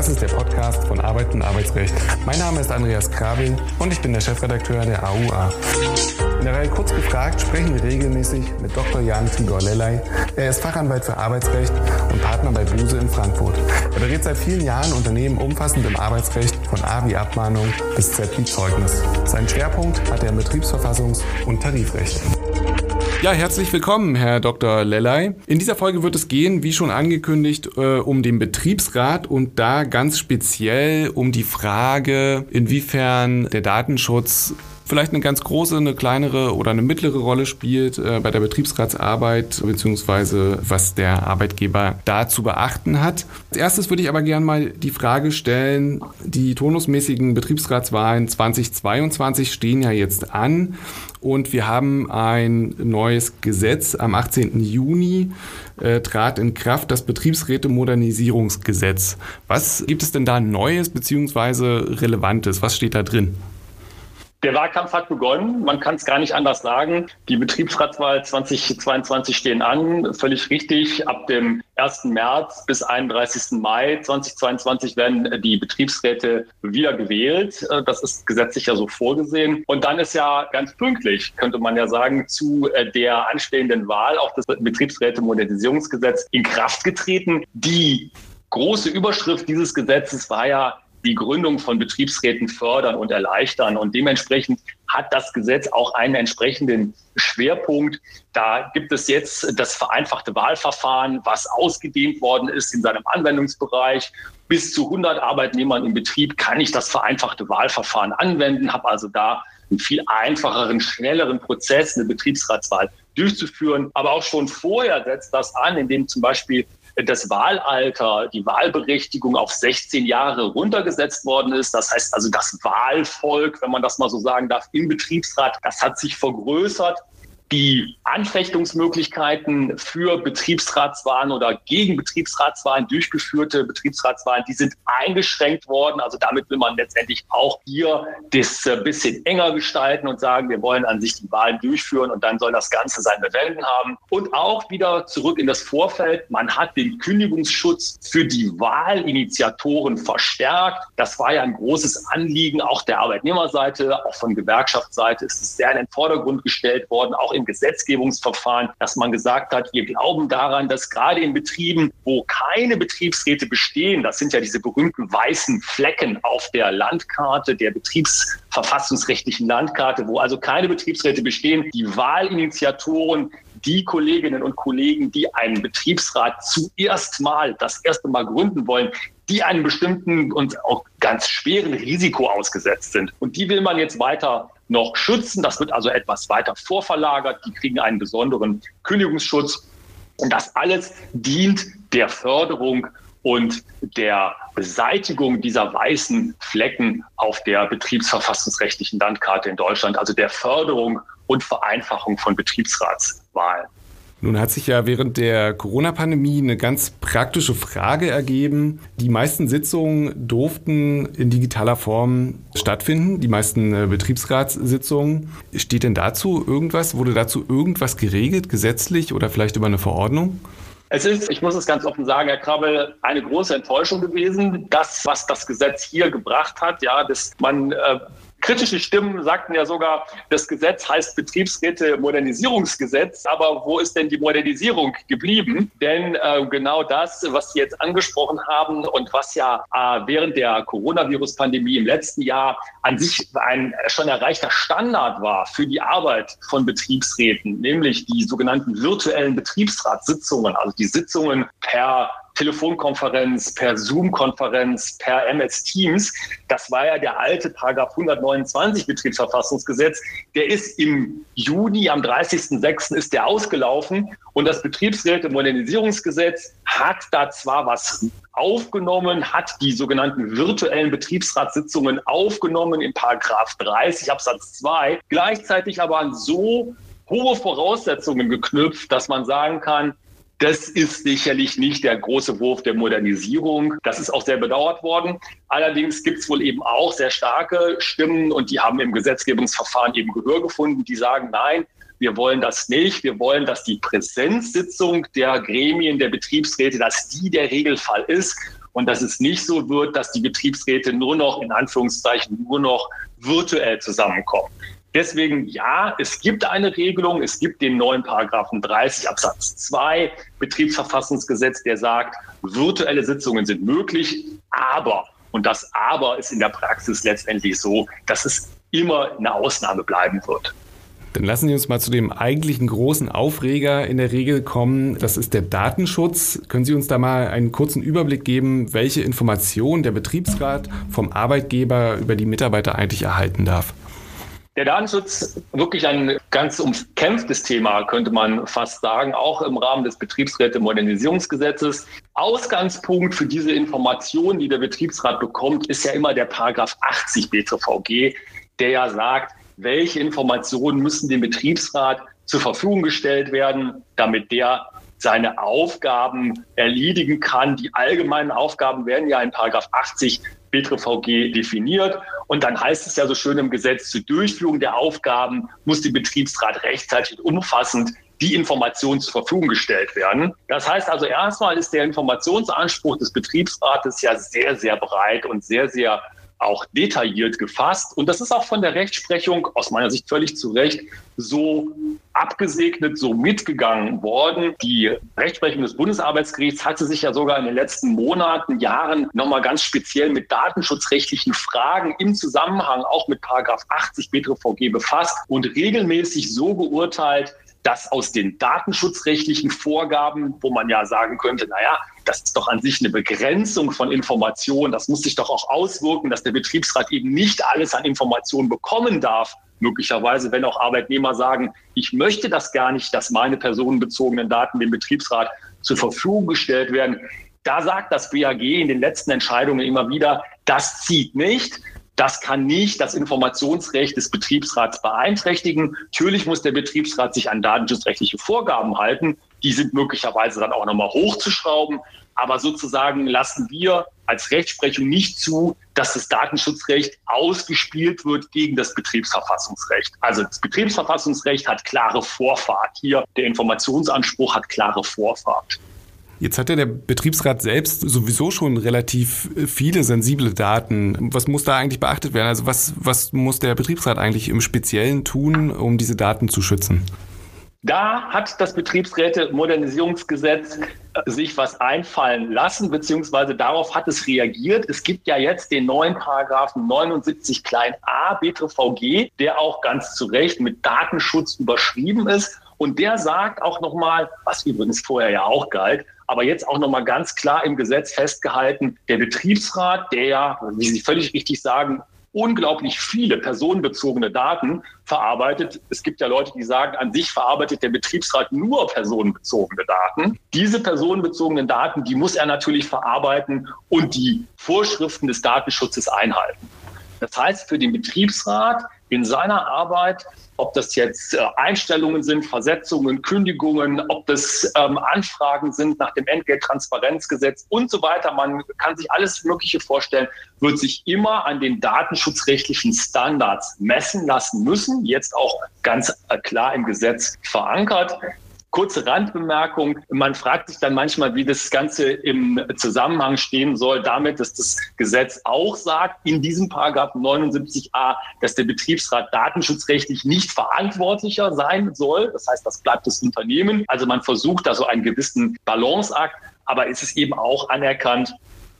Das ist der Podcast von Arbeit und Arbeitsrecht. Mein Name ist Andreas Krabel und ich bin der Chefredakteur der AUA. In der Reihe Kurz gefragt sprechen wir regelmäßig mit Dr. Jan Tigor Lellay. Er ist Fachanwalt für Arbeitsrecht und Partner bei Buse in Frankfurt. Er berät seit vielen Jahren Unternehmen umfassend im Arbeitsrecht von A wie Abmahnung bis Z wie Zeugnis. Sein Schwerpunkt hat er im Betriebsverfassungs- und Tarifrecht. Ja, herzlich willkommen, Herr Dr. Lellay. In dieser Folge wird es gehen, wie schon angekündigt, äh, um den Betriebsrat und da ganz speziell um die Frage, inwiefern der Datenschutz vielleicht eine ganz große, eine kleinere oder eine mittlere Rolle spielt äh, bei der Betriebsratsarbeit beziehungsweise was der Arbeitgeber da zu beachten hat. Als erstes würde ich aber gerne mal die Frage stellen, die turnusmäßigen Betriebsratswahlen 2022 stehen ja jetzt an und wir haben ein neues Gesetz am 18. Juni äh, trat in Kraft das Betriebsräte-Modernisierungsgesetz. Was gibt es denn da Neues beziehungsweise Relevantes? Was steht da drin? Der Wahlkampf hat begonnen. Man kann es gar nicht anders sagen. Die Betriebsratswahl 2022 stehen an. Völlig richtig. Ab dem 1. März bis 31. Mai 2022 werden die Betriebsräte wieder gewählt. Das ist gesetzlich ja so vorgesehen. Und dann ist ja ganz pünktlich, könnte man ja sagen, zu der anstehenden Wahl auch das Betriebsräte-Modernisierungsgesetz in Kraft getreten. Die große Überschrift dieses Gesetzes war ja die Gründung von Betriebsräten fördern und erleichtern. Und dementsprechend hat das Gesetz auch einen entsprechenden Schwerpunkt. Da gibt es jetzt das vereinfachte Wahlverfahren, was ausgedehnt worden ist in seinem Anwendungsbereich. Bis zu 100 Arbeitnehmern im Betrieb kann ich das vereinfachte Wahlverfahren anwenden, habe also da einen viel einfacheren, schnelleren Prozess, eine Betriebsratswahl durchzuführen. Aber auch schon vorher setzt das an, indem zum Beispiel das Wahlalter, die Wahlberechtigung auf 16 Jahre runtergesetzt worden ist. Das heißt also, das Wahlvolk, wenn man das mal so sagen darf, im Betriebsrat, das hat sich vergrößert die Anfechtungsmöglichkeiten für Betriebsratswahlen oder gegen Betriebsratswahlen durchgeführte Betriebsratswahlen, die sind eingeschränkt worden. Also damit will man letztendlich auch hier das äh, bisschen enger gestalten und sagen, wir wollen an sich die Wahlen durchführen und dann soll das Ganze sein Bewenden haben. Und auch wieder zurück in das Vorfeld. Man hat den Kündigungsschutz für die Wahlinitiatoren verstärkt. Das war ja ein großes Anliegen auch der Arbeitnehmerseite, auch von Gewerkschaftsseite ist es sehr in den Vordergrund gestellt worden, auch im Gesetzgebungsverfahren, dass man gesagt hat, wir glauben daran, dass gerade in Betrieben, wo keine Betriebsräte bestehen, das sind ja diese berühmten weißen Flecken auf der Landkarte, der betriebsverfassungsrechtlichen Landkarte, wo also keine Betriebsräte bestehen, die Wahlinitiatoren die Kolleginnen und Kollegen, die einen Betriebsrat zuerst mal, das erste Mal gründen wollen, die einem bestimmten und auch ganz schweren Risiko ausgesetzt sind. Und die will man jetzt weiter noch schützen. Das wird also etwas weiter vorverlagert. Die kriegen einen besonderen Kündigungsschutz. Und das alles dient der Förderung und der Beseitigung dieser weißen Flecken auf der betriebsverfassungsrechtlichen Landkarte in Deutschland, also der Förderung und Vereinfachung von Betriebsratswahlen. Nun hat sich ja während der Corona-Pandemie eine ganz praktische Frage ergeben. Die meisten Sitzungen durften in digitaler Form stattfinden, die meisten äh, Betriebsratssitzungen. Steht denn dazu irgendwas? Wurde dazu irgendwas geregelt, gesetzlich oder vielleicht über eine Verordnung? Es ist, ich muss es ganz offen sagen, Herr Krabbel, eine große Enttäuschung gewesen. Das, was das Gesetz hier gebracht hat, ja, dass man äh, Kritische Stimmen sagten ja sogar, das Gesetz heißt Betriebsräte-Modernisierungsgesetz. Aber wo ist denn die Modernisierung geblieben? Denn äh, genau das, was Sie jetzt angesprochen haben und was ja äh, während der Coronavirus-Pandemie im letzten Jahr an sich ein schon erreichter Standard war für die Arbeit von Betriebsräten, nämlich die sogenannten virtuellen Betriebsratssitzungen, also die Sitzungen per Telefonkonferenz, per Zoom-Konferenz, per MS Teams. Das war ja der alte Paragraph 129 Betriebsverfassungsgesetz. Der ist im Juni, am 30.06. ist der ausgelaufen und das Betriebsräte-Modernisierungsgesetz hat da zwar was aufgenommen, hat die sogenannten virtuellen Betriebsratssitzungen aufgenommen in Paragraph 30 Absatz 2, gleichzeitig aber an so hohe Voraussetzungen geknüpft, dass man sagen kann, das ist sicherlich nicht der große Wurf der Modernisierung. Das ist auch sehr bedauert worden. Allerdings gibt es wohl eben auch sehr starke Stimmen und die haben im Gesetzgebungsverfahren eben Gehör gefunden, die sagen, nein, wir wollen das nicht. Wir wollen, dass die Präsenzsitzung der Gremien, der Betriebsräte, dass die der Regelfall ist und dass es nicht so wird, dass die Betriebsräte nur noch in Anführungszeichen nur noch virtuell zusammenkommen. Deswegen ja, es gibt eine Regelung, es gibt den neuen Paragraphen 30 Absatz 2 Betriebsverfassungsgesetz, der sagt, virtuelle Sitzungen sind möglich, aber, und das aber ist in der Praxis letztendlich so, dass es immer eine Ausnahme bleiben wird. Dann lassen Sie uns mal zu dem eigentlichen großen Aufreger in der Regel kommen. Das ist der Datenschutz. Können Sie uns da mal einen kurzen Überblick geben, welche Informationen der Betriebsrat vom Arbeitgeber über die Mitarbeiter eigentlich erhalten darf? Der Datenschutz wirklich ein ganz umkämpftes Thema, könnte man fast sagen, auch im Rahmen des Betriebsräte-Modernisierungsgesetzes. Ausgangspunkt für diese Informationen, die der Betriebsrat bekommt, ist ja immer der Paragraph 80 BTVG, der ja sagt, welche Informationen müssen dem Betriebsrat zur Verfügung gestellt werden, damit der seine Aufgaben erledigen kann. Die allgemeinen Aufgaben werden ja in Paragraph 80 BTVG definiert. Und dann heißt es ja so schön im Gesetz, zur Durchführung der Aufgaben muss der Betriebsrat rechtzeitig und umfassend die Informationen zur Verfügung gestellt werden. Das heißt also erstmal ist der Informationsanspruch des Betriebsrates ja sehr, sehr breit und sehr, sehr auch detailliert gefasst. Und das ist auch von der Rechtsprechung aus meiner Sicht völlig zu Recht so abgesegnet, so mitgegangen worden. Die Rechtsprechung des Bundesarbeitsgerichts hatte sich ja sogar in den letzten Monaten, Jahren nochmal ganz speziell mit datenschutzrechtlichen Fragen im Zusammenhang auch mit Paragraph 80 BTVG befasst und regelmäßig so geurteilt, dass aus den datenschutzrechtlichen Vorgaben, wo man ja sagen könnte, naja, das ist doch an sich eine Begrenzung von Informationen, das muss sich doch auch auswirken, dass der Betriebsrat eben nicht alles an Informationen bekommen darf, möglicherweise, wenn auch Arbeitnehmer sagen, ich möchte das gar nicht, dass meine personenbezogenen Daten dem Betriebsrat zur Verfügung gestellt werden. Da sagt das BAG in den letzten Entscheidungen immer wieder, das zieht nicht. Das kann nicht das Informationsrecht des Betriebsrats beeinträchtigen. Natürlich muss der Betriebsrat sich an datenschutzrechtliche Vorgaben halten. Die sind möglicherweise dann auch nochmal hochzuschrauben. Aber sozusagen lassen wir als Rechtsprechung nicht zu, dass das Datenschutzrecht ausgespielt wird gegen das Betriebsverfassungsrecht. Also das Betriebsverfassungsrecht hat klare Vorfahrt hier. Der Informationsanspruch hat klare Vorfahrt. Jetzt hat ja der Betriebsrat selbst sowieso schon relativ viele sensible Daten. Was muss da eigentlich beachtet werden? Also was, was muss der Betriebsrat eigentlich im Speziellen tun, um diese Daten zu schützen? Da hat das Betriebsräte-Modernisierungsgesetz äh, sich was einfallen lassen, beziehungsweise darauf hat es reagiert. Es gibt ja jetzt den neuen Paragraphen 79 klein a BTVG, der auch ganz zu Recht mit Datenschutz überschrieben ist. Und der sagt auch nochmal, was übrigens vorher ja auch galt, aber jetzt auch nochmal ganz klar im Gesetz festgehalten, der Betriebsrat, der ja, wie Sie völlig richtig sagen, unglaublich viele personenbezogene Daten verarbeitet. Es gibt ja Leute, die sagen, an sich verarbeitet der Betriebsrat nur personenbezogene Daten. Diese personenbezogenen Daten, die muss er natürlich verarbeiten und die Vorschriften des Datenschutzes einhalten. Das heißt, für den Betriebsrat in seiner Arbeit ob das jetzt äh, Einstellungen sind, Versetzungen, Kündigungen, ob das ähm, Anfragen sind nach dem Entgelttransparenzgesetz und so weiter. Man kann sich alles Mögliche vorstellen, wird sich immer an den datenschutzrechtlichen Standards messen lassen müssen, jetzt auch ganz äh, klar im Gesetz verankert. Kurze Randbemerkung. Man fragt sich dann manchmal, wie das Ganze im Zusammenhang stehen soll damit, dass das Gesetz auch sagt, in diesem Paragraph 79a, dass der Betriebsrat datenschutzrechtlich nicht verantwortlicher sein soll. Das heißt, das bleibt das Unternehmen. Also man versucht da so einen gewissen Balanceakt, aber es ist eben auch anerkannt,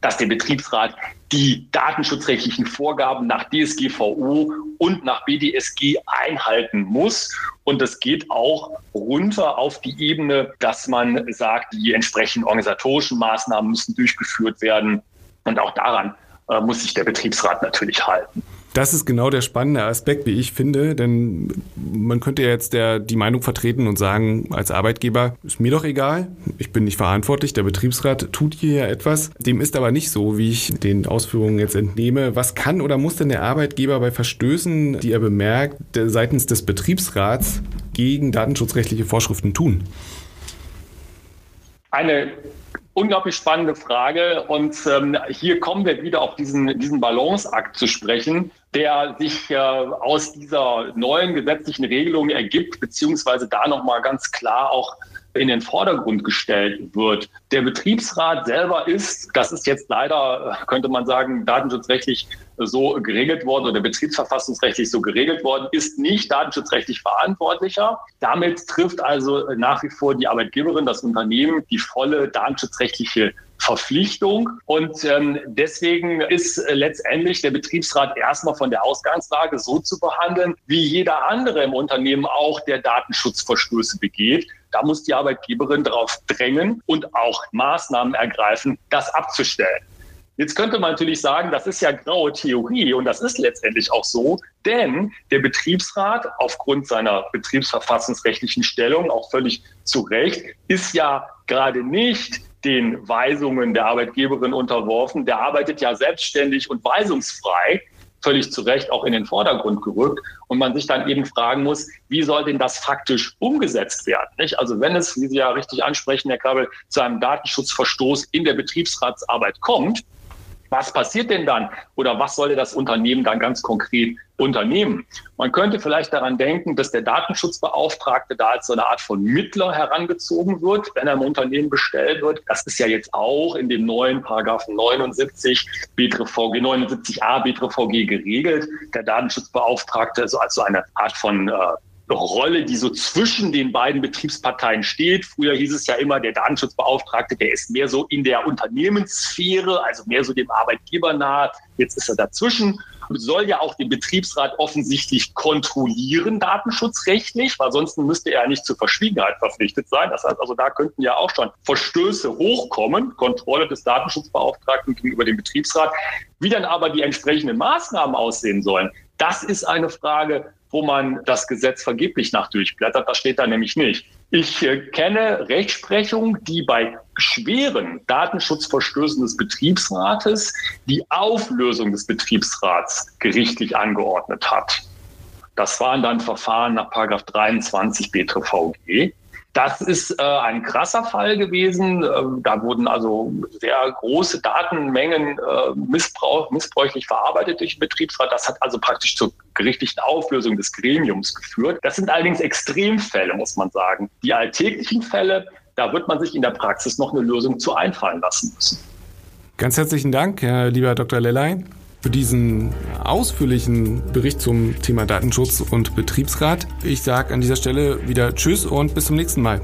dass der Betriebsrat die datenschutzrechtlichen Vorgaben nach DSGVO und nach BDSG einhalten muss. Und das geht auch runter auf die Ebene, dass man sagt, die entsprechenden organisatorischen Maßnahmen müssen durchgeführt werden. Und auch daran äh, muss sich der Betriebsrat natürlich halten. Das ist genau der spannende Aspekt, wie ich finde, denn man könnte ja jetzt der, die Meinung vertreten und sagen, als Arbeitgeber ist mir doch egal, ich bin nicht verantwortlich, der Betriebsrat tut hier ja etwas. Dem ist aber nicht so, wie ich den Ausführungen jetzt entnehme. Was kann oder muss denn der Arbeitgeber bei Verstößen, die er bemerkt, seitens des Betriebsrats gegen datenschutzrechtliche Vorschriften tun? Eine unglaublich spannende Frage. Und ähm, hier kommen wir wieder auf diesen, diesen Balanceakt zu sprechen der sich äh, aus dieser neuen gesetzlichen Regelung ergibt, beziehungsweise da nochmal ganz klar auch in den Vordergrund gestellt wird. Der Betriebsrat selber ist, das ist jetzt leider, könnte man sagen, datenschutzrechtlich so geregelt worden oder betriebsverfassungsrechtlich so geregelt worden, ist nicht datenschutzrechtlich verantwortlicher. Damit trifft also nach wie vor die Arbeitgeberin, das Unternehmen, die volle datenschutzrechtliche Verpflichtung. Und ähm, deswegen ist letztendlich der Betriebsrat erstmal von der Ausgangslage so zu behandeln, wie jeder andere im Unternehmen auch, der Datenschutzverstöße begeht. Da muss die Arbeitgeberin darauf drängen und auch Maßnahmen ergreifen, das abzustellen. Jetzt könnte man natürlich sagen, das ist ja graue Theorie und das ist letztendlich auch so, denn der Betriebsrat aufgrund seiner betriebsverfassungsrechtlichen Stellung, auch völlig zu Recht, ist ja gerade nicht den Weisungen der Arbeitgeberin unterworfen. Der arbeitet ja selbstständig und weisungsfrei, völlig zu Recht auch in den Vordergrund gerückt. Und man sich dann eben fragen muss, wie soll denn das faktisch umgesetzt werden? Nicht? Also wenn es, wie Sie ja richtig ansprechen, Herr Kabel, zu einem Datenschutzverstoß in der Betriebsratsarbeit kommt, was passiert denn dann oder was sollte das Unternehmen dann ganz konkret unternehmen? Man könnte vielleicht daran denken, dass der Datenschutzbeauftragte da als so eine Art von Mittler herangezogen wird, wenn er im Unternehmen bestellt wird. Das ist ja jetzt auch in dem neuen Paragraphen 79 BTRVG, 79a BTRVG geregelt. Der Datenschutzbeauftragte ist also eine Art von äh, Rolle, die so zwischen den beiden Betriebsparteien steht. Früher hieß es ja immer, der Datenschutzbeauftragte, der ist mehr so in der Unternehmenssphäre, also mehr so dem Arbeitgeber nahe. Jetzt ist er dazwischen und soll ja auch den Betriebsrat offensichtlich kontrollieren, datenschutzrechtlich, weil sonst müsste er nicht zur Verschwiegenheit verpflichtet sein. Das heißt also, da könnten ja auch schon Verstöße hochkommen, Kontrolle des Datenschutzbeauftragten gegenüber dem Betriebsrat. Wie dann aber die entsprechenden Maßnahmen aussehen sollen, das ist eine Frage, wo man das Gesetz vergeblich nach durchblättert. Das steht da nämlich nicht. Ich äh, kenne Rechtsprechung, die bei schweren Datenschutzverstößen des Betriebsrates die Auflösung des Betriebsrats gerichtlich angeordnet hat. Das waren dann Verfahren nach 23 BTVG. Das ist äh, ein krasser Fall gewesen. Ähm, da wurden also sehr große Datenmengen äh, missbrauch, missbräuchlich verarbeitet durch den Betriebsrat. Das hat also praktisch zur gerichtlichen Auflösung des Gremiums geführt. Das sind allerdings Extremfälle, muss man sagen. Die alltäglichen Fälle, da wird man sich in der Praxis noch eine Lösung zu einfallen lassen müssen. Ganz herzlichen Dank, lieber Dr. Lellein für diesen ausführlichen Bericht zum Thema Datenschutz und Betriebsrat. Ich sage an dieser Stelle wieder Tschüss und bis zum nächsten Mal.